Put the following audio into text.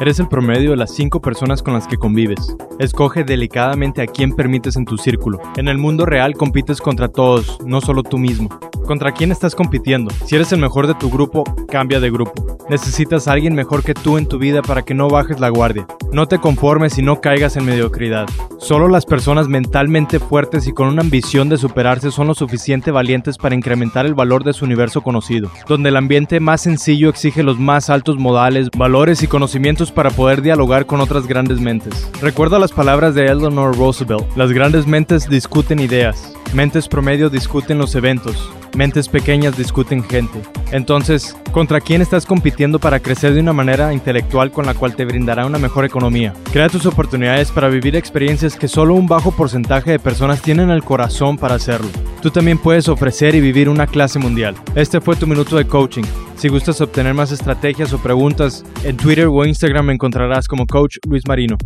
Eres el promedio de las 5 personas con las que convives. Escoge delicadamente a quién permites en tu círculo. En el mundo real compites contra todos, no solo tú mismo. ¿Contra quién estás compitiendo? Si eres el mejor de tu grupo, cambia de grupo. Necesitas a alguien mejor que tú en tu vida para que no bajes la guardia. No te conformes y no caigas en mediocridad. Solo las personas mentalmente fuertes y con una ambición de superarse son lo suficiente valientes para incrementar el valor de su universo conocido, donde el ambiente más sencillo exige los más altos modales, valores y conocimientos para poder dialogar con otras grandes mentes. Recuerda las palabras de Eleanor Roosevelt, las grandes mentes discuten ideas, mentes promedio discuten los eventos, Mentes pequeñas discuten gente. Entonces, ¿contra quién estás compitiendo para crecer de una manera intelectual con la cual te brindará una mejor economía? Crea tus oportunidades para vivir experiencias que solo un bajo porcentaje de personas tienen el corazón para hacerlo. Tú también puedes ofrecer y vivir una clase mundial. Este fue tu minuto de coaching. Si gustas obtener más estrategias o preguntas, en Twitter o Instagram me encontrarás como Coach Luis Marino.